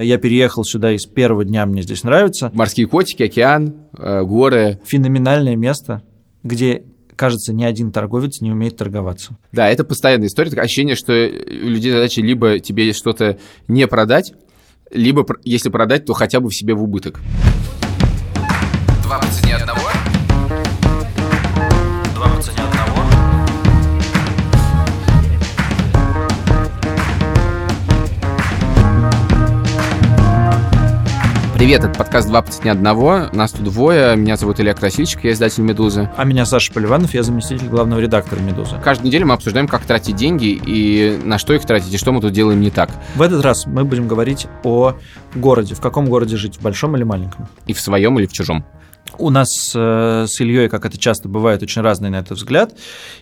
Я переехал сюда и с первого дня мне здесь нравится. Морские котики, океан, э, горы. Феноменальное место, где кажется, ни один торговец не умеет торговаться. Да, это постоянная история. Такое ощущение, что у людей задача либо тебе что-то не продать, либо, если продать, то хотя бы в себе в убыток. Два по цене одного. Привет, это подкаст «Два по цене одного». Нас тут двое. Меня зовут Илья Красильчик, я издатель «Медузы». А меня Саша Поливанов, я заместитель главного редактора «Медузы». Каждую неделю мы обсуждаем, как тратить деньги и на что их тратить, и что мы тут делаем не так. В этот раз мы будем говорить о городе. В каком городе жить, в большом или маленьком? И в своем или в чужом. У нас э, с Ильей, как это часто бывает, очень разный на это взгляд.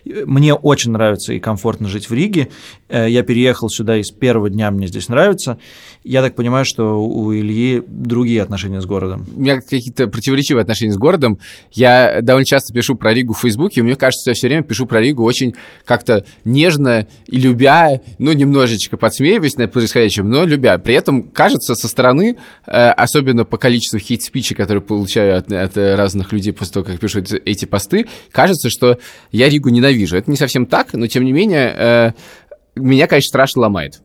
Мне очень нравится и комфортно жить в Риге. Э, я переехал сюда, и с первого дня мне здесь нравится. Я так понимаю, что у Ильи другие отношения с городом. У меня какие-то противоречивые отношения с городом. Я довольно часто пишу про Ригу в Фейсбуке, и мне кажется, я все время пишу про Ригу очень как-то нежно и любя, ну, немножечко подсмеиваясь над происходящим, но любя. При этом, кажется, со стороны, э, особенно по количеству хейт-спичей, которые получаю от, от разных людей после того, как пишут эти посты, кажется, что я Ригу ненавижу. Это не совсем так, но тем не менее, э, меня, конечно, страшно ломает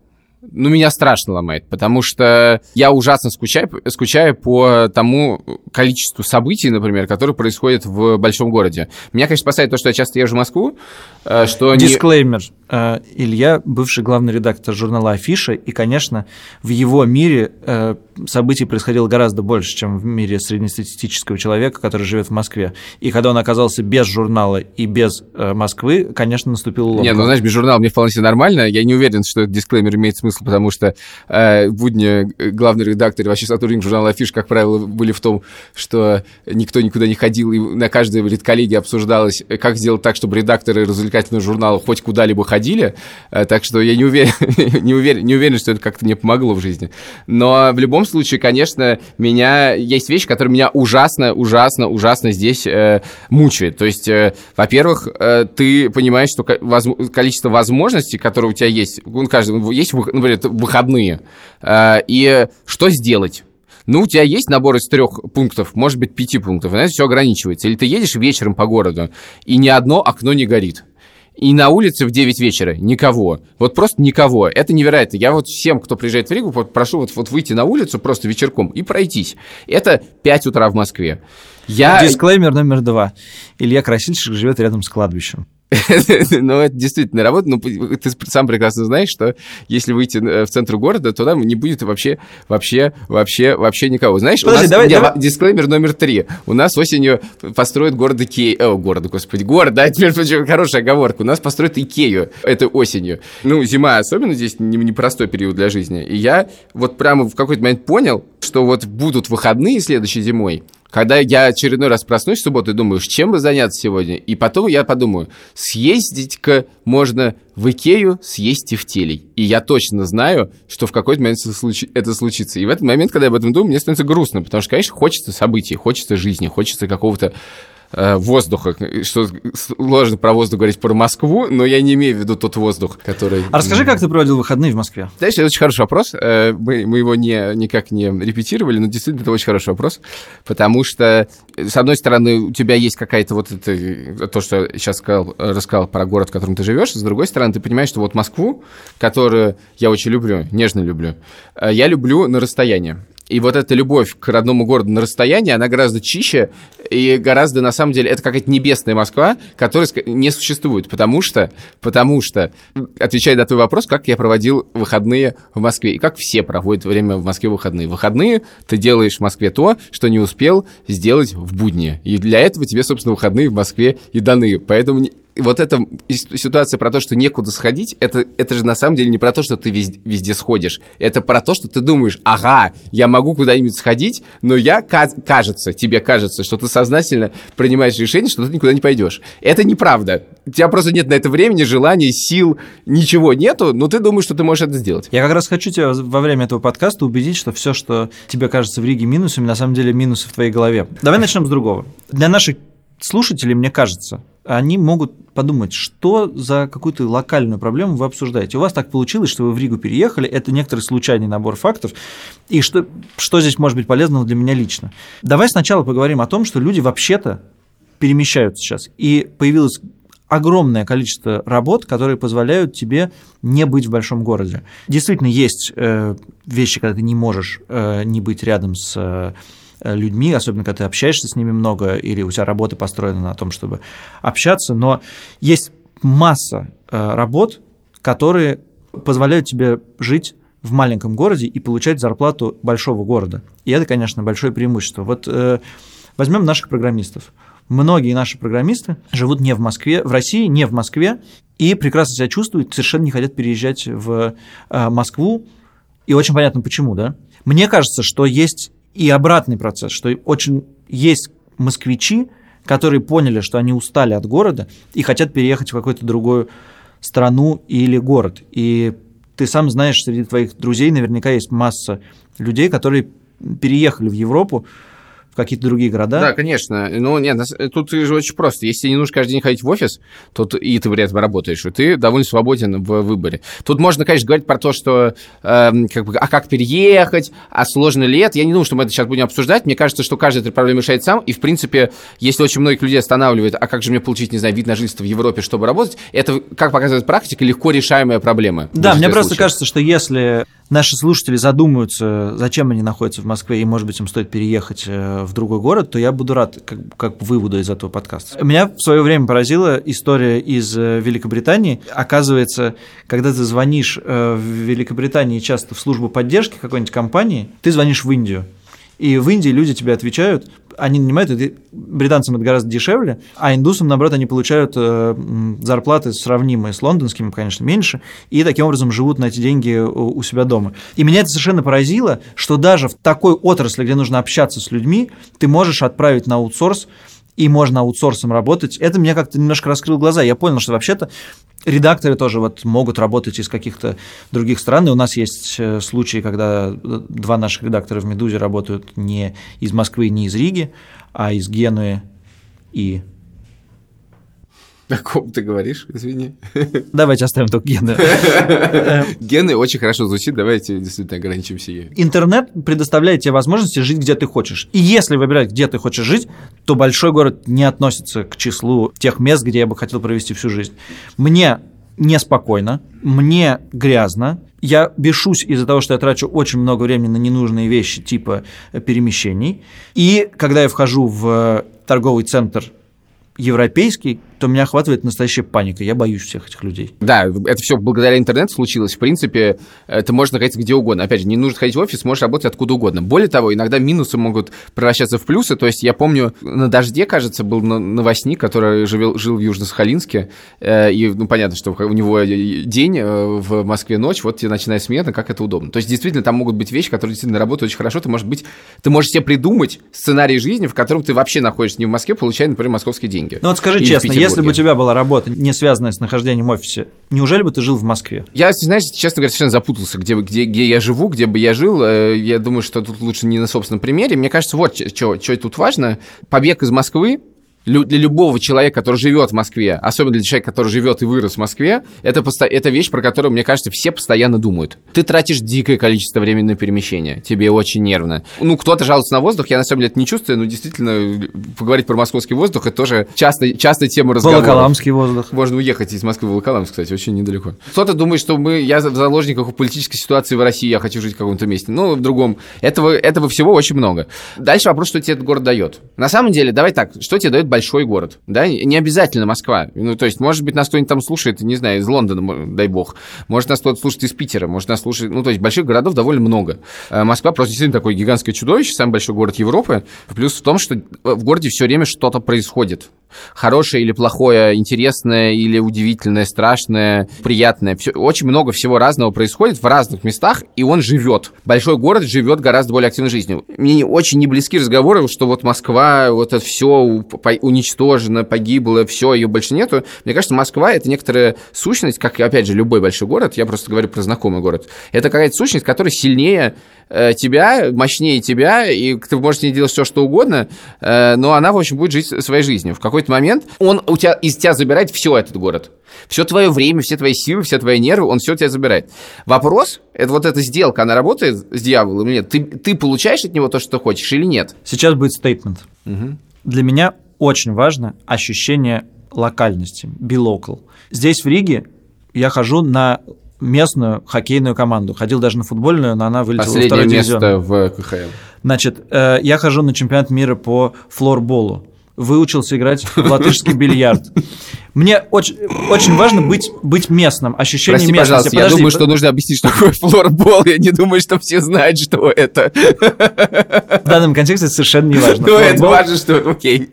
ну, меня страшно ломает, потому что я ужасно скучаю, скучаю по тому количеству событий, например, которые происходят в большом городе. Меня, конечно, спасает то, что я часто езжу в Москву, э, что... Дисклеймер. Не... Э, Илья, бывший главный редактор журнала «Афиша», и, конечно, в его мире э, событий происходило гораздо больше, чем в мире среднестатистического человека, который живет в Москве. И когда он оказался без журнала и без Москвы, конечно, наступил ломка. Не, ну, знаешь, без журнала мне вполне себе нормально. Я не уверен, что этот дисклеймер имеет смысл потому что э, будни главный редактор и вообще сотрудник журнала «Афиш», как правило, были в том, что никто никуда не ходил, и на каждой редколлегии обсуждалось, как сделать так, чтобы редакторы развлекательного журнала хоть куда-либо ходили, э, так что я не уверен, не, уверен, не уверен, что это как-то мне помогло в жизни. Но в любом случае, конечно, меня есть вещи, которые меня ужасно, ужасно, ужасно здесь э, мучают. То есть, э, во-первых, э, ты понимаешь, что количество возможностей, которые у тебя есть, у каждого есть, например, выходные. Э, и что сделать? Ну, у тебя есть набор из трех пунктов, может быть, пяти пунктов, знаешь, все ограничивается. Или ты едешь вечером по городу, и ни одно окно не горит. И на улице в 9 вечера никого. Вот просто никого. Это невероятно. Я вот всем, кто приезжает в Ригу, прошу вот, вот выйти на улицу просто вечерком и пройтись. Это 5 утра в Москве. Я... Дисклеймер номер два. Илья Красильщик живет рядом с кладбищем. Ну, это действительно работа. Ну, ты сам прекрасно знаешь, что если выйти в центр города, то там не будет вообще, вообще, вообще, вообще никого. Знаешь, Подожди, у нас давай, давай. дисклеймер номер три. У нас осенью построят город Икею. О, город, господи, город, да, теперь хорошая оговорка. У нас построят Икею этой осенью. Ну, зима особенно здесь непростой период для жизни. И я вот прямо в какой-то момент понял, что вот будут выходные следующей зимой, когда я очередной раз проснусь в субботу и думаю, чем бы заняться сегодня, и потом я подумаю, съездить-ка можно в Икею, съесть тефтелей. И я точно знаю, что в какой-то момент это случится. И в этот момент, когда я об этом думаю, мне становится грустно, потому что, конечно, хочется событий, хочется жизни, хочется какого-то воздуха, что сложно про воздух говорить про Москву, но я не имею в виду тот воздух, который... А расскажи, как ты проводил выходные в Москве? Знаешь, это очень хороший вопрос. Э, мы, мы его не, никак не репетировали, но действительно это очень хороший вопрос, потому что, с одной стороны, у тебя есть какая-то вот это, то, что я сейчас сказал, рассказал про город, в котором ты живешь, с другой стороны, ты понимаешь, что вот Москву, которую я очень люблю, нежно люблю, э, я люблю на расстоянии. И вот эта любовь к родному городу на расстоянии, она гораздо чище и гораздо, на самом деле, это какая-то небесная Москва, которая не существует, потому что, потому что, отвечая на твой вопрос, как я проводил выходные в Москве, и как все проводят время в Москве в выходные. Выходные ты делаешь в Москве то, что не успел сделать в будни. И для этого тебе, собственно, выходные в Москве и даны. Поэтому вот эта ситуация про то, что некуда сходить, это, это же на самом деле не про то, что ты везде, везде сходишь. Это про то, что ты думаешь, ага, я могу куда-нибудь сходить, но я, кажется, тебе кажется, что ты сознательно принимаешь решение, что ты никуда не пойдешь. Это неправда. У тебя просто нет на это времени, желания, сил, ничего нету, но ты думаешь, что ты можешь это сделать. Я как раз хочу тебя во время этого подкаста убедить, что все, что тебе кажется в Риге минусами, на самом деле минусы в твоей голове. Давай начнем с другого. Для наших слушателей, мне кажется, они могут подумать, что за какую-то локальную проблему вы обсуждаете. У вас так получилось, что вы в Ригу переехали, это некоторый случайный набор фактов, и что, что здесь может быть полезного для меня лично. Давай сначала поговорим о том, что люди вообще-то перемещаются сейчас, и появилось огромное количество работ, которые позволяют тебе не быть в большом городе. Действительно, есть э, вещи, когда ты не можешь э, не быть рядом с э, людьми, особенно когда ты общаешься с ними много, или у тебя работа построена на том, чтобы общаться, но есть масса работ, которые позволяют тебе жить в маленьком городе и получать зарплату большого города. И это, конечно, большое преимущество. Вот э, возьмем наших программистов. Многие наши программисты живут не в Москве, в России, не в Москве, и прекрасно себя чувствуют, совершенно не хотят переезжать в э, Москву. И очень понятно, почему, да? Мне кажется, что есть и обратный процесс, что очень есть москвичи, которые поняли, что они устали от города и хотят переехать в какую-то другую страну или город. И ты сам знаешь, среди твоих друзей наверняка есть масса людей, которые переехали в Европу, в какие-то другие города. Да, конечно. Ну, нет, тут же очень просто. Если не нужно каждый день ходить в офис, то и ты при этом работаешь, и ты довольно свободен в выборе. Тут можно, конечно, говорить про то, что э, как бы, а как переехать, а сложно ли это. Я не думаю, что мы это сейчас будем обсуждать. Мне кажется, что каждый эту проблему решает сам. И, в принципе, если очень многих людей останавливает, а как же мне получить, не знаю, вид на жительство в Европе, чтобы работать, это, как показывает практика, легко решаемая проблема. Да, мне просто случаев. кажется, что если наши слушатели задумаются, зачем они находятся в Москве, и, может быть, им стоит переехать э, в другой город, то я буду рад как, как выводу из этого подкаста. Меня в свое время поразила история из э, Великобритании. Оказывается, когда ты звонишь э, в Великобритании часто в службу поддержки какой-нибудь компании, ты звонишь в Индию. И в Индии люди тебе отвечают, они нанимают, британцам это гораздо дешевле, а индусам, наоборот, они получают э, зарплаты сравнимые с лондонскими, конечно, меньше, и таким образом живут на эти деньги у себя дома. И меня это совершенно поразило, что даже в такой отрасли, где нужно общаться с людьми, ты можешь отправить на аутсорс и можно аутсорсом работать. Это мне как-то немножко раскрыло глаза. Я понял, что вообще-то редакторы тоже вот могут работать из каких-то других стран. И у нас есть э, случаи, когда два наших редактора в «Медузе» работают не из Москвы, не из Риги, а из Генуи и о ком ты говоришь, извини? Давайте оставим только гены. Гены очень хорошо звучит, давайте действительно ограничимся ею. Интернет предоставляет тебе возможности жить, где ты хочешь. И если выбирать, где ты хочешь жить, то большой город не относится к числу тех мест, где я бы хотел провести всю жизнь. Мне неспокойно, мне грязно, я бешусь из-за того, что я трачу очень много времени на ненужные вещи типа перемещений. И когда я вхожу в торговый центр европейский, то меня охватывает настоящая паника. Я боюсь всех этих людей. Да, это все благодаря интернету случилось. В принципе, это можно находиться где угодно. Опять же, не нужно ходить в офис, можешь работать откуда угодно. Более того, иногда минусы могут превращаться в плюсы. То есть я помню, на «Дожде», кажется, был новостник, который жил, жил в Южно-Сахалинске. Э, и, ну, понятно, что у него день, э, в Москве ночь, вот тебе ночная смена, как это удобно. То есть, действительно, там могут быть вещи, которые действительно работают очень хорошо. Ты, может быть, ты можешь себе придумать сценарий жизни, в котором ты вообще находишься не в Москве, получая, например, московские деньги. Ну вот скажи Или честно, если бы у тебя была работа, не связанная с нахождением в офисе, неужели бы ты жил в Москве? Я, знаешь, честно говоря, совершенно запутался, где, где, где я живу, где бы я жил. Э, я думаю, что тут лучше не на собственном примере. Мне кажется, вот что тут важно. Побег из Москвы для любого человека, который живет в Москве, особенно для человека, который живет и вырос в Москве, это, посто... это вещь, про которую, мне кажется, все постоянно думают. Ты тратишь дикое количество времени на перемещение, тебе очень нервно. Ну, кто-то жалуется на воздух, я на самом деле это не чувствую, но действительно, поговорить про московский воздух, это тоже часто, часто тема разговора. Волоколамский воздух. Можно уехать из Москвы в Волоколамск, кстати, очень недалеко. Кто-то думает, что мы, я в заложниках политической ситуации в России, я хочу жить в каком-то месте. Ну, в другом. Этого, этого всего очень много. Дальше вопрос, что тебе этот город дает. На самом деле, давай так, что тебе дает большой город, да, не обязательно Москва. Ну, то есть, может быть, нас кто-нибудь там слушает, не знаю, из Лондона, дай бог. Может, нас кто-то слушает из Питера, может, нас слушает... Ну, то есть, больших городов довольно много. А Москва просто действительно такое гигантское чудовище, самый большой город Европы. Плюс в том, что в городе все время что-то происходит хорошее или плохое, интересное или удивительное, страшное, приятное. Все, очень много всего разного происходит в разных местах, и он живет. Большой город живет гораздо более активной жизнью. Мне очень не близки разговоры, что вот Москва, вот это все уничтожено, погибло, все, ее больше нету. Мне кажется, Москва это некоторая сущность, как, опять же, любой большой город, я просто говорю про знакомый город. Это какая-то сущность, которая сильнее э, тебя, мощнее тебя, и ты можешь с ней делать все, что угодно, э, но она, в общем, будет жить своей жизнью. В какой-то момент он у тебя, из тебя забирает все этот город. Все твое время, все твои силы, все твои нервы, он все у тебя забирает. Вопрос, это вот эта сделка, она работает с дьяволом или нет? Ты, ты получаешь от него то, что ты хочешь или нет? Сейчас будет стейтмент. Угу. Для меня очень важно ощущение локальности, be local. Здесь в Риге я хожу на местную хоккейную команду. Ходил даже на футбольную, но она вылетела Последнее во второй место дивизион. в КХЛ. Значит, э, я хожу на чемпионат мира по флорболу. Выучился играть в латышский бильярд. Мне очень, очень важно быть, быть местным, ощущение Прости, местности. пожалуйста, я Подожди, думаю, что нужно объяснить, что такое флорбол. Я не думаю, что все знают, что это. в данном контексте это совершенно не важно. Ну, это важно, что... Окей.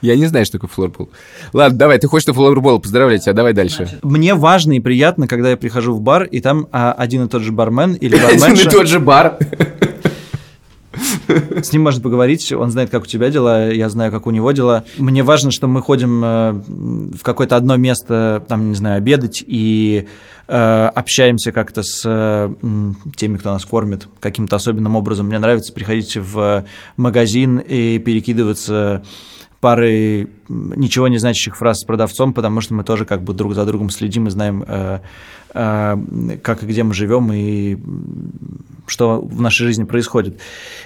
Я не знаю, что такое флорбол. Ладно, давай, ты хочешь на флорбол, поздравляю тебя, давай дальше. Мне важно и приятно, когда я прихожу в бар, и там а, один и тот же бармен или Один и барменша, тот же бар. с ним можно поговорить, он знает, как у тебя дела, я знаю, как у него дела. Мне важно, что мы ходим э, в какое-то одно место, там, не знаю, обедать и э, общаемся как-то с э, теми, кто нас кормит каким-то особенным образом. Мне нравится приходить в магазин и перекидываться парой м, ничего не значащих фраз с продавцом, потому что мы тоже как бы друг за другом следим и знаем, как и где мы живем и что в нашей жизни происходит.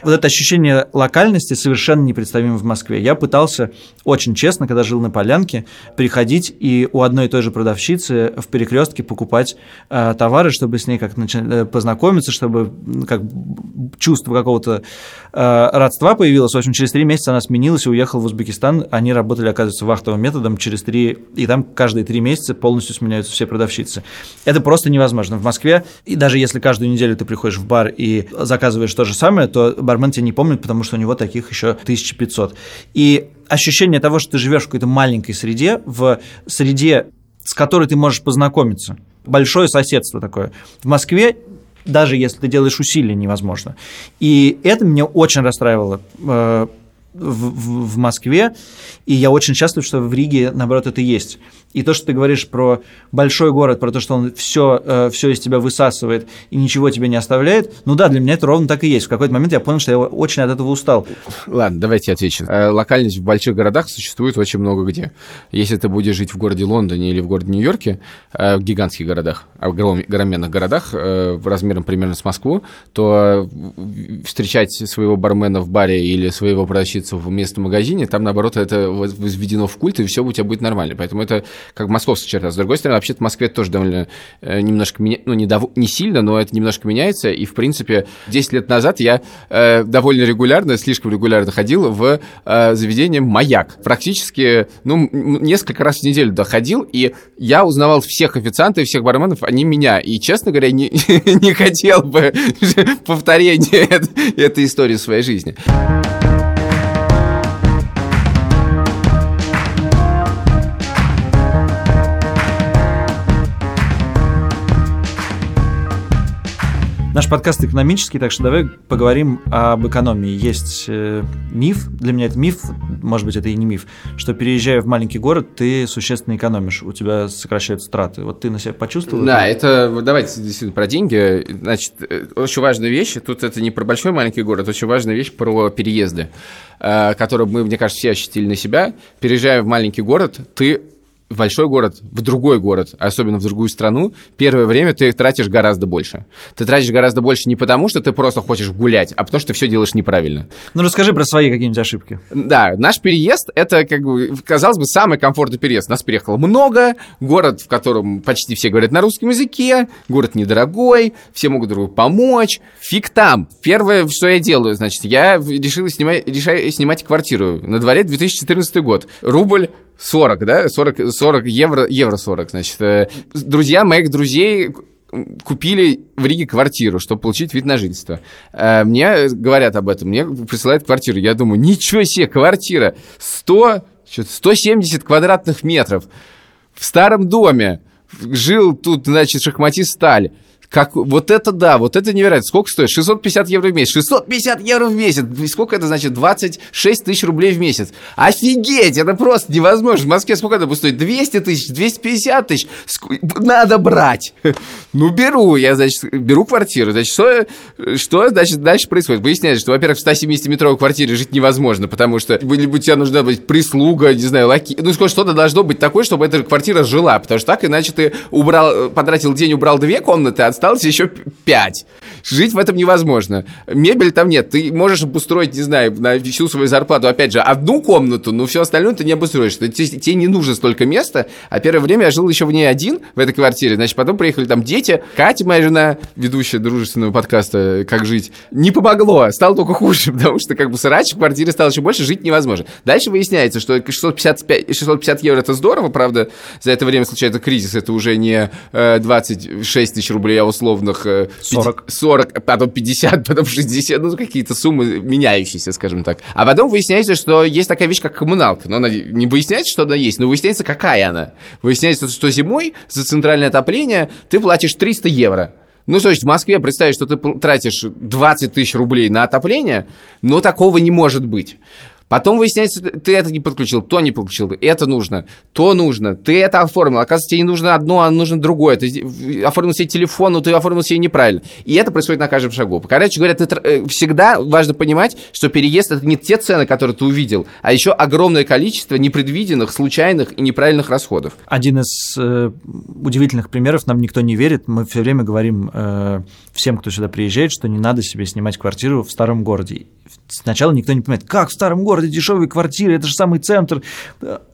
Вот это ощущение локальности совершенно непредставимо в Москве. Я пытался очень честно, когда жил на Полянке, приходить и у одной и той же продавщицы в перекрестке покупать э, товары, чтобы с ней как познакомиться, чтобы как чувство какого-то э, родства появилось. В общем, через три месяца она сменилась и уехала в Узбекистан. Они работали, оказывается, вахтовым методом через три, и там каждые три месяца полностью сменяются все продавщицы. Это просто невозможно. В Москве, и даже если каждую неделю ты приходишь в бар и заказываешь то же самое, то бармен тебя не помнит, потому что у него таких еще 1500. И ощущение того, что ты живешь в какой-то маленькой среде, в среде, с которой ты можешь познакомиться. Большое соседство такое. В Москве даже если ты делаешь усилия, невозможно. И это меня очень расстраивало э, в, в- в Москве, и я очень счастлив, что в Риге, наоборот, это есть. И то, что ты говоришь про большой город, про то, что он все, все из тебя высасывает и ничего тебе не оставляет, ну да, для меня это ровно так и есть. В какой-то момент я понял, что я очень от этого устал. Ладно, давайте отвечу. Э, Локальность в больших городах существует очень много где. Если ты будешь жить в городе Лондоне или в городе Нью-Йорке, э, в гигантских городах, огром- огроменных городах, э, размером примерно с Москву, то э, встречать своего бармена в баре или своего продавщицу в местном магазине, там, наоборот, это воз- возведено в культ, и все у тебя будет нормально. Поэтому это как московская черта. С другой стороны, вообще-то в Москве тоже довольно э, немножко меня... ну, не, дов- не сильно, но это немножко меняется. И, в принципе, 10 лет назад я э, довольно регулярно, слишком регулярно ходил в э, заведение «Маяк». Практически, ну, несколько раз в неделю доходил, и я узнавал всех официантов всех барменов, они меня. И, честно говоря, не, не хотел бы повторения эт- этой истории в своей жизни. Наш подкаст экономический, так что давай поговорим об экономии. Есть э, миф, для меня это миф, может быть, это и не миф, что переезжая в маленький город, ты существенно экономишь, у тебя сокращаются траты. Вот ты на себя почувствовал? Да, это? давайте действительно про деньги. Значит, э, очень важная вещь, тут это не про большой маленький город, очень важная вещь про переезды, э, которую мы, мне кажется, все ощутили на себя. Переезжая в маленький город, ты в большой город, в другой город, особенно в другую страну, первое время ты тратишь гораздо больше. Ты тратишь гораздо больше не потому, что ты просто хочешь гулять, а потому что ты все делаешь неправильно. Ну, расскажи про свои какие-нибудь ошибки. Да, наш переезд – это, как бы, казалось бы, самый комфортный переезд. Нас переехало много, город, в котором почти все говорят на русском языке, город недорогой, все могут друг другу помочь. Фиг там. Первое, что я делаю, значит, я решил снимать, решаю снимать квартиру. На дворе 2014 год. Рубль 40, да? 40, 40 евро, евро 40, значит. Э, Друзья моих друзей купили в Риге квартиру, чтобы получить вид на жительство. Э, Мне говорят об этом, мне присылают квартиру. Я думаю, ничего себе, квартира 100, что-то 170 квадратных метров в старом доме. Жил тут, значит, шахматист Сталь. Как, вот это да, вот это невероятно. Сколько стоит? 650 евро в месяц. 650 евро в месяц. Сколько это значит? 26 тысяч рублей в месяц. Офигеть, это просто невозможно. В Москве сколько это будет стоить? 200 тысяч, 250 тысяч. Надо брать. Ну, беру. Я, значит, беру квартиру. Значит, что, что значит, дальше происходит? Выясняется, что, во-первых, в 170-метровой квартире жить невозможно, потому что либо тебе нужна быть прислуга, не знаю, лаки... Ну, что-то должно быть такое, чтобы эта квартира жила, потому что так иначе ты убрал, потратил день, убрал две комнаты, а осталось еще пять. Жить в этом невозможно. Мебель там нет. Ты можешь обустроить, не знаю, на всю свою зарплату, опять же, одну комнату, но все остальное ты не обустроишь. Тебе, тебе не нужно столько места. А первое время я жил еще в ней один в этой квартире. Значит, потом приехали там дети. Катя, моя жена, ведущая дружественного подкаста «Как жить», не помогло. Стало только хуже, потому что как бы срач в квартире стало еще больше, жить невозможно. Дальше выясняется, что 655, 650 евро это здорово, правда, за это время случается кризис. Это уже не 26 тысяч рублей, а условных 40. 40, потом 50, потом 60, ну, какие-то суммы меняющиеся, скажем так. А потом выясняется, что есть такая вещь, как коммуналка. Но она не выясняется, что она есть, но выясняется, какая она. Выясняется, что зимой за центральное отопление ты платишь 300 евро. Ну, то есть в Москве представить, что ты тратишь 20 тысяч рублей на отопление, но такого не может быть. Потом выясняется, ты это не подключил, то не подключил, это нужно, то нужно, ты это оформил. Оказывается, тебе не нужно одно, а нужно другое. Ты оформил себе телефон, но ты оформил себе неправильно. И это происходит на каждом шагу. Короче говоря, ты, э, всегда важно понимать, что переезд это не те цены, которые ты увидел, а еще огромное количество непредвиденных, случайных и неправильных расходов. Один из э, удивительных примеров, нам никто не верит. Мы все время говорим э, всем, кто сюда приезжает, что не надо себе снимать квартиру в старом городе сначала никто не понимает, как в старом городе дешевые квартиры, это же самый центр.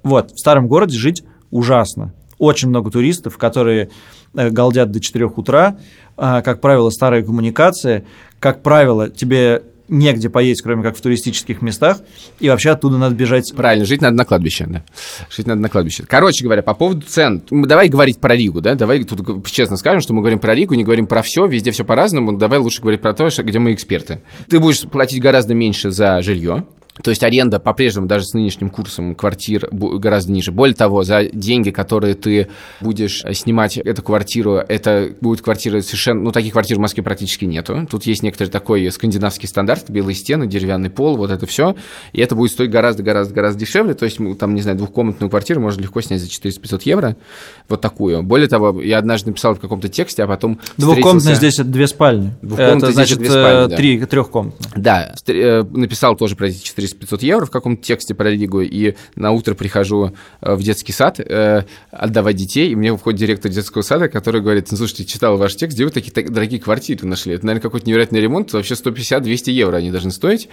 Вот, в старом городе жить ужасно. Очень много туристов, которые э, галдят до 4 утра. А, как правило, старая коммуникация. Как правило, тебе негде поесть, кроме как в туристических местах, и вообще оттуда надо бежать. Правильно, жить надо на кладбище, да. Жить надо на кладбище. Короче говоря, по поводу цен, давай говорить про Ригу, да, давай тут честно скажем, что мы говорим про Ригу, не говорим про все, везде все по-разному, давай лучше говорить про то, где мы эксперты. Ты будешь платить гораздо меньше за жилье, то есть аренда по-прежнему даже с нынешним курсом квартир гораздо ниже. Более того, за деньги, которые ты будешь э, снимать эту квартиру, это будет квартира совершенно... Ну, таких квартир в Москве практически нету. Тут есть некоторый такой скандинавский стандарт, белые стены, деревянный пол, вот это все. И это будет стоить гораздо-гораздо-гораздо дешевле. То есть, там, не знаю, двухкомнатную квартиру можно легко снять за 400-500 евро. Вот такую. Более того, я однажды написал в каком-то тексте, а потом Двухкомнатная здесь это две спальни. Двухкомнатная это значит две спальни, да. три, трехкомнатная. Да, э, написал тоже про эти 400 400-500 евро в каком-то тексте про Ригу, и на утро прихожу э, в детский сад э, отдавать детей, и мне входит директор детского сада, который говорит, ну, слушайте, читал ваш текст, где вы такие дорогие квартиры нашли? Это, наверное, какой-то невероятный ремонт, вообще 150-200 евро они должны стоить.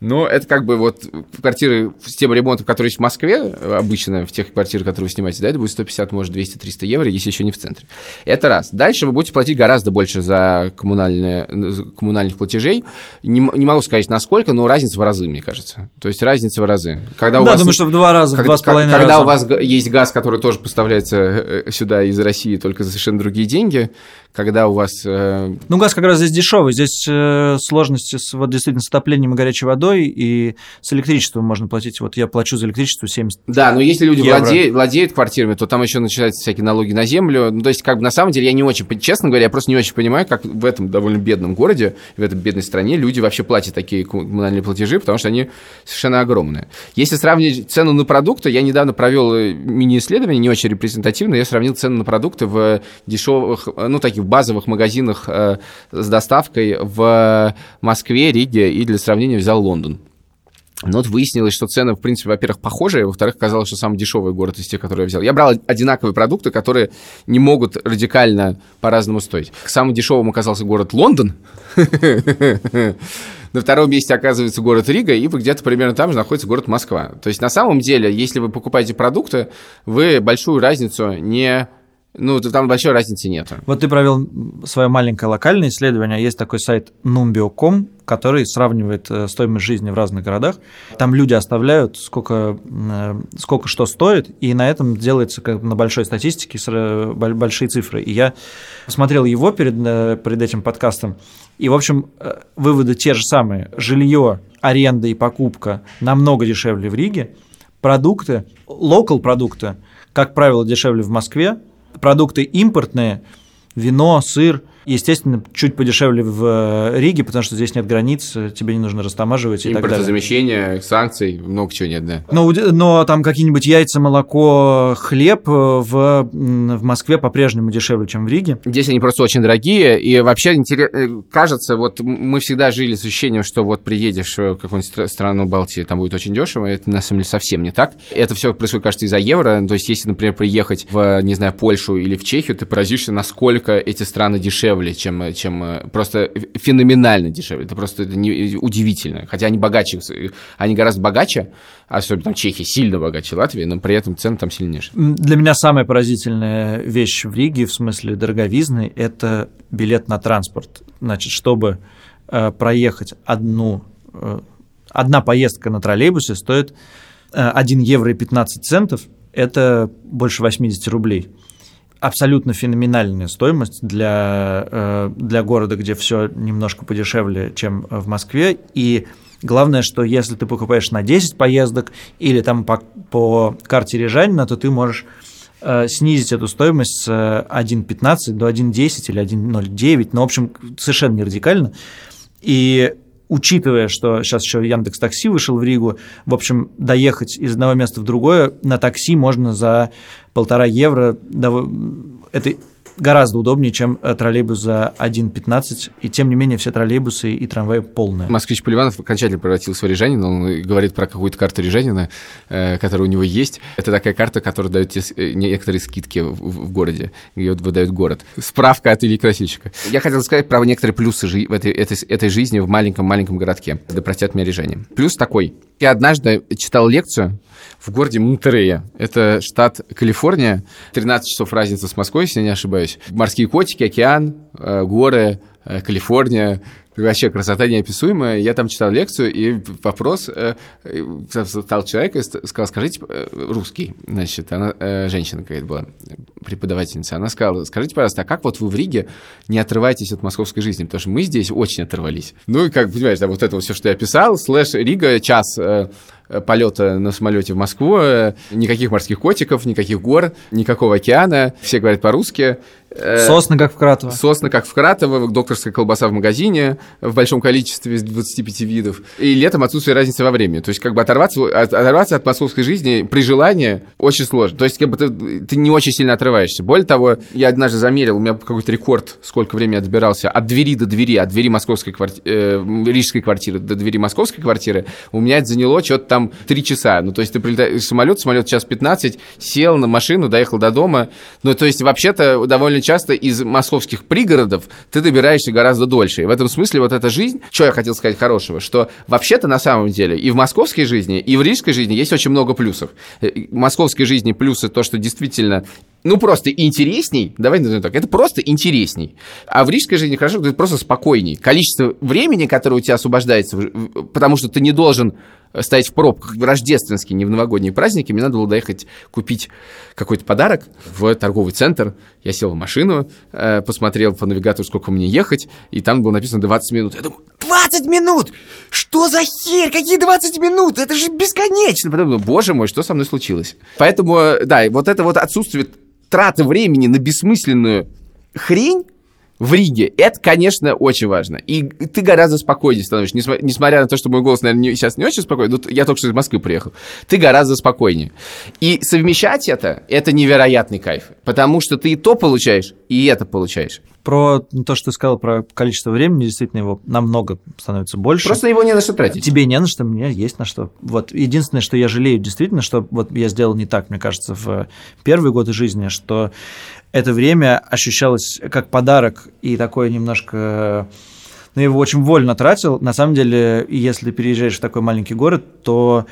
Но это как бы вот квартиры с тем ремонтом, который есть в Москве, обычно в тех квартирах, которые вы снимаете, да, это будет 150, может, 200, 300 евро, если еще не в центре. Это раз. Дальше вы будете платить гораздо больше за коммунальные, коммунальных платежей. Не, не могу сказать, насколько, но разница в разы, мне кажется. То есть разница в разы. Когда у да, вас, думаю, что в два раза, когда, в два с половиной Когда раза. у вас есть газ, который тоже поставляется э, сюда из России, только за совершенно другие деньги, когда у вас... Э... Ну, газ как раз здесь дешевый. Здесь э, сложности с, вот, действительно с отоплением и горячей водой, и с электричеством можно платить. Вот я плачу за электричество 70 Да, но если люди владеют, владеют квартирами, то там еще начинаются всякие налоги на землю. Ну, то есть, как бы на самом деле, я не очень, честно говоря, я просто не очень понимаю, как в этом довольно бедном городе, в этой бедной стране люди вообще платят такие коммунальные платежи, потому что они совершенно огромные. Если сравнить цену на продукты, я недавно провел э, мини-исследование, не очень репрезентативное, я сравнил цены на продукты в дешевых, ну, таких базовых магазинах э, с доставкой в Москве, Риге и для сравнения взял Лондон. Но вот выяснилось, что цены, в принципе, во-первых, похожие, во-вторых, казалось, что самый дешевый город из тех, которые я взял. Я брал одинаковые продукты, которые не могут радикально по-разному стоить. Самым дешевым оказался город Лондон. На втором месте оказывается город Рига, и где-то примерно там же находится город Москва. То есть, на самом деле, если вы покупаете продукты, вы большую разницу не ну, там большой разницы нет. Вот ты провел свое маленькое локальное исследование. Есть такой сайт numbio.com, который сравнивает э, стоимость жизни в разных городах. Там люди оставляют, сколько, э, сколько что стоит, и на этом делается как на большой статистике большие цифры. И я посмотрел его перед, э, перед этим подкастом, и, в общем, выводы те же самые. Жилье, аренда и покупка намного дешевле в Риге. Продукты, локал продукты, как правило, дешевле в Москве, продукты импортные, вино, сыр, Естественно, чуть подешевле в э, Риге, потому что здесь нет границ, тебе не нужно растамаживать и так далее. замещение, санкций, много чего нет, да. Но, но там какие-нибудь яйца, молоко, хлеб в, в Москве по-прежнему дешевле, чем в Риге. Здесь они просто очень дорогие, и вообще интерес... Э, кажется, вот мы всегда жили с ощущением, что вот приедешь в какую-нибудь страну Балтии, там будет очень дешево, это на самом деле совсем не так. Это все происходит, кажется, из-за евро, то есть если, например, приехать в, не знаю, Польшу или в Чехию, ты поразишься, насколько эти страны дешевле, чем, чем э, просто феноменально дешевле. Это просто это не, удивительно. Хотя они богаче, они гораздо богаче, особенно там Чехия сильно богаче Латвии, но при этом цены там сильнее. Для меня самая поразительная вещь в Риге, в смысле дороговизны, это билет на транспорт. Значит, чтобы э, проехать одну, э, одна поездка на троллейбусе стоит э, 1 евро и 15 центов, это больше 80 рублей. Абсолютно феноменальная стоимость для, э, для города, где все немножко подешевле, чем в Москве. И Главное, что если ты покупаешь на 10 поездок или там по, по карте Рижанина, то ты можешь э, снизить эту стоимость с 1.15 э, до 1.10 или 1.09, ну, в общем, совершенно не радикально. И учитывая, что сейчас еще Яндекс Такси вышел в Ригу, в общем, доехать из одного места в другое на такси можно за полтора евро. Это гораздо удобнее, чем э, троллейбус за 1,15, и тем не менее все троллейбусы и трамваи полные. Москвич Поливанов окончательно превратился в рижанина, он говорит про какую-то карту рижанина, э, которая у него есть. Это такая карта, которая дает э, некоторые скидки в, городе, ее выдает город. Справка от Ильи Красильщика. Я хотел сказать про некоторые плюсы в этой, этой, этой жизни в маленьком-маленьком городке. Да простят меня рижане. Плюс такой. Я однажды читал лекцию в городе Монтерея. Это штат Калифорния. 13 часов разница с Москвой, если я не ошибаюсь. Морские котики, океан, э, горы, э, Калифорния. Вообще красота неописуемая. Я там читал лекцию, и вопрос э, стал человек и сказал, скажите, русский, значит, она, женщина какая-то была, преподавательница, она сказала, скажите, пожалуйста, а как вот вы в Риге не отрываетесь от московской жизни? Потому что мы здесь очень оторвались. Ну и как, понимаешь, да, вот это вот все, что я описал, слэш Рига, час полета на самолете в Москву, э, никаких морских котиков, никаких гор, никакого океана, все говорят по-русски, Э, сосны, как в Кратово. Сосны, как в Кратово, докторская колбаса в магазине в большом количестве из 25 видов. И летом отсутствие разницы во времени. То есть, как бы оторваться, оторваться от московской жизни при желании очень сложно. То есть, как бы ты, ты не очень сильно отрываешься. Более того, я однажды замерил, у меня какой-то рекорд, сколько времени я добирался от двери до двери, от двери московской квартиры, э, рижской квартиры до двери московской квартиры. У меня это заняло что-то там 3 часа. Ну, то есть, ты прилетаешь самолет, самолет час 15, сел на машину, доехал до дома. Ну, то есть, вообще-то довольно часто из московских пригородов ты добираешься гораздо дольше. И в этом смысле вот эта жизнь, что я хотел сказать хорошего, что вообще-то на самом деле и в московской жизни, и в рижской жизни есть очень много плюсов. Э, в московской жизни плюсы то, что действительно ну, просто интересней, давай назовем так, это просто интересней. А в рижской жизни хорошо, это просто спокойней. Количество времени, которое у тебя освобождается, потому что ты не должен стоять в пробках в рождественские, не в новогодние праздники, мне надо было доехать купить какой-то подарок в торговый центр. Я сел в машину, э, посмотрел по навигатору, сколько мне ехать, и там было написано 20 минут. Я думаю, 20 минут! Что за херь? Какие 20 минут? Это же бесконечно! Потом думаю, боже мой, что со мной случилось? Поэтому, да, вот это вот отсутствие траты времени на бессмысленную хрень, в Риге. Это, конечно, очень важно. И ты гораздо спокойнее становишься. Несмотря на то, что мой голос, наверное, не, сейчас не очень спокойный, но я только что из Москвы приехал. Ты гораздо спокойнее. И совмещать это, это невероятный кайф. Потому что ты и то получаешь, и это получаешь. Про то, что ты сказал про количество времени, действительно его намного становится больше. Просто его не на что тратить. Тебе не на что, мне есть на что. Вот единственное, что я жалею, действительно, что вот я сделал не так, мне кажется, в первые годы жизни, что это время ощущалось как подарок и такое немножко но ну, его очень вольно тратил. На самом деле, если ты переезжаешь в такой маленький город, то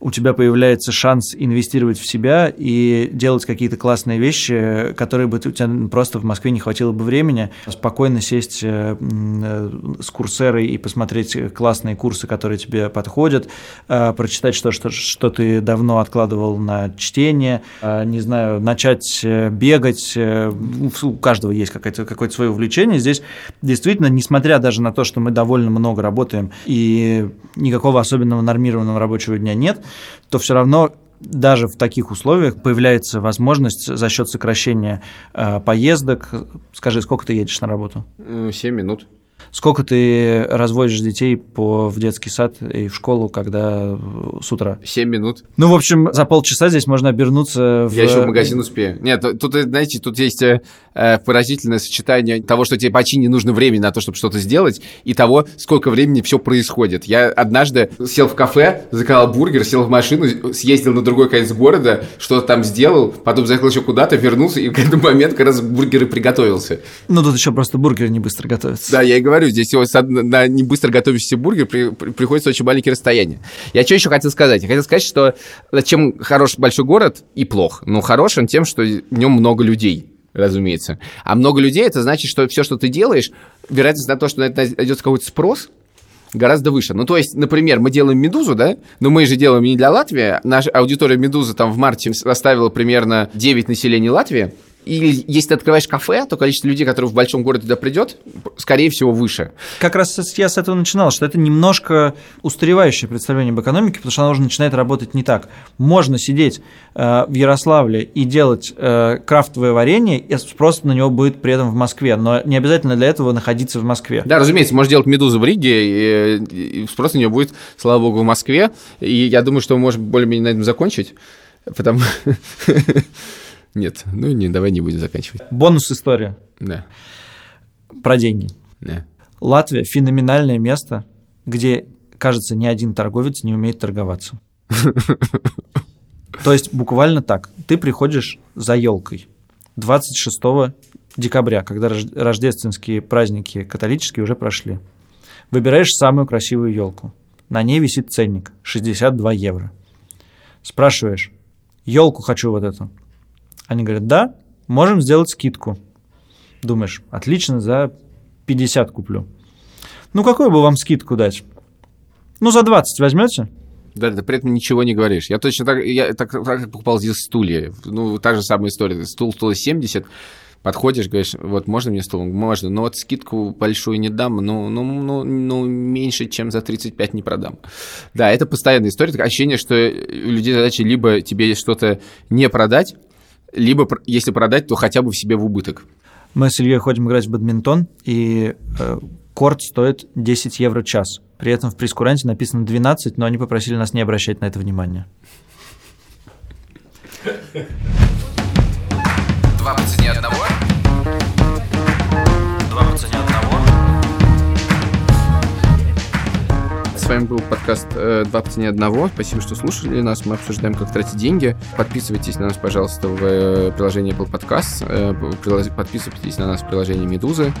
у тебя появляется шанс инвестировать в себя и делать какие-то классные вещи, которые бы у тебя просто в Москве не хватило бы времени. Спокойно сесть э, э, с курсерой и посмотреть классные курсы, которые тебе подходят, э, прочитать что, что, что ты давно откладывал на чтение, не знаю, начать бегать. У каждого есть какое-то какое свое увлечение. Здесь действительно, несмотря даже на то, что мы довольно много работаем и никакого особенного нормированного рабочего дня нет, то все равно даже в таких условиях появляется возможность за счет сокращения э, поездок. Скажи, сколько ты едешь на работу? 7 минут. Сколько ты разводишь детей по, в детский сад и в школу, когда с утра? 7 минут. Ну, в общем, за полчаса здесь можно обернуться в... Я еще в магазин успею. Нет, тут, знаете, тут есть э, поразительное сочетание того, что тебе почти не нужно времени на то, чтобы что-то сделать, и того, сколько времени все происходит. Я однажды сел в кафе, заказал бургер, сел в машину, съездил на другой конец города, что-то там сделал, потом заехал еще куда-то, вернулся, и в этот момент как раз бургеры приготовился. Ну, тут еще просто бургеры не быстро готовятся. Да, я и говорю, говорю, здесь его на не быстро готовящийся бургер при, при, приходится очень маленькие расстояния. Я что еще хотел сказать? Я хотел сказать, что чем хорош большой город и плох. Но хорош он тем, что в нем много людей разумеется. А много людей, это значит, что все, что ты делаешь, вероятность на то, что на это найдется какой-то спрос, гораздо выше. Ну, то есть, например, мы делаем «Медузу», да, но мы же делаем не для Латвии. Наша аудитория «Медузы» там в марте составила примерно 9 населения Латвии. Или если ты открываешь кафе, то количество людей, которые в большом городе туда придет, скорее всего, выше. Как раз я с этого начинал, что это немножко устаревающее представление об экономике, потому что оно уже начинает работать не так. Можно сидеть э, в Ярославле и делать э, крафтовое варенье, и спрос на него будет при этом в Москве, но не обязательно для этого находиться в Москве. Да, разумеется, можешь делать медузу в Риге, и, и спрос на нее будет, слава богу, в Москве. И я думаю, что мы можем более-менее на этом закончить, потому нет, ну не, давай не будем заканчивать. Бонус история. Да. Про деньги. Да. Латвия феноменальное место, где, кажется, ни один торговец не умеет торговаться. То есть буквально так. Ты приходишь за елкой 26 декабря, когда рождественские праздники католические уже прошли. Выбираешь самую красивую елку. На ней висит ценник 62 евро. Спрашиваешь, елку хочу вот эту. Они говорят, да, можем сделать скидку. Думаешь, отлично, за 50 куплю. Ну, какую бы вам скидку дать? Ну, за 20 возьмете? Да, ты при этом ничего не говоришь. Я точно так, я так, так покупал здесь стулья. Ну, та же самая история. Стул стоил 70, подходишь, говоришь, вот можно мне стул? Можно, но вот скидку большую не дам, ну, ну, ну, ну меньше, чем за 35 не продам. Да, это постоянная история, такое ощущение, что у людей задача либо тебе что-то не продать, либо, если продать, то хотя бы в себе в убыток. Мы с Ильей ходим играть в бадминтон, и э, корт стоит 10 евро в час. При этом в прескуранте написано 12, но они попросили нас не обращать на это внимания. Два по цене одного? Вами был подкаст э, «Два по цене одного». Спасибо, что слушали нас. Мы обсуждаем, как тратить деньги. Подписывайтесь на нас, пожалуйста, в э, приложении Apple Podcast. Э, подписывайтесь на нас в приложении «Медузы».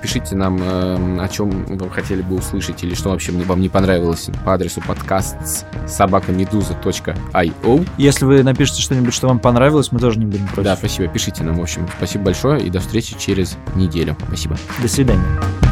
Пишите нам, о чем вы хотели бы услышать или что вообще вам не понравилось по адресу подкаст собакамедуза.io. Если вы напишете что-нибудь, что вам понравилось, мы тоже не будем против. Да, спасибо. Пишите нам, в общем. Спасибо большое и до встречи через неделю. Спасибо. До свидания.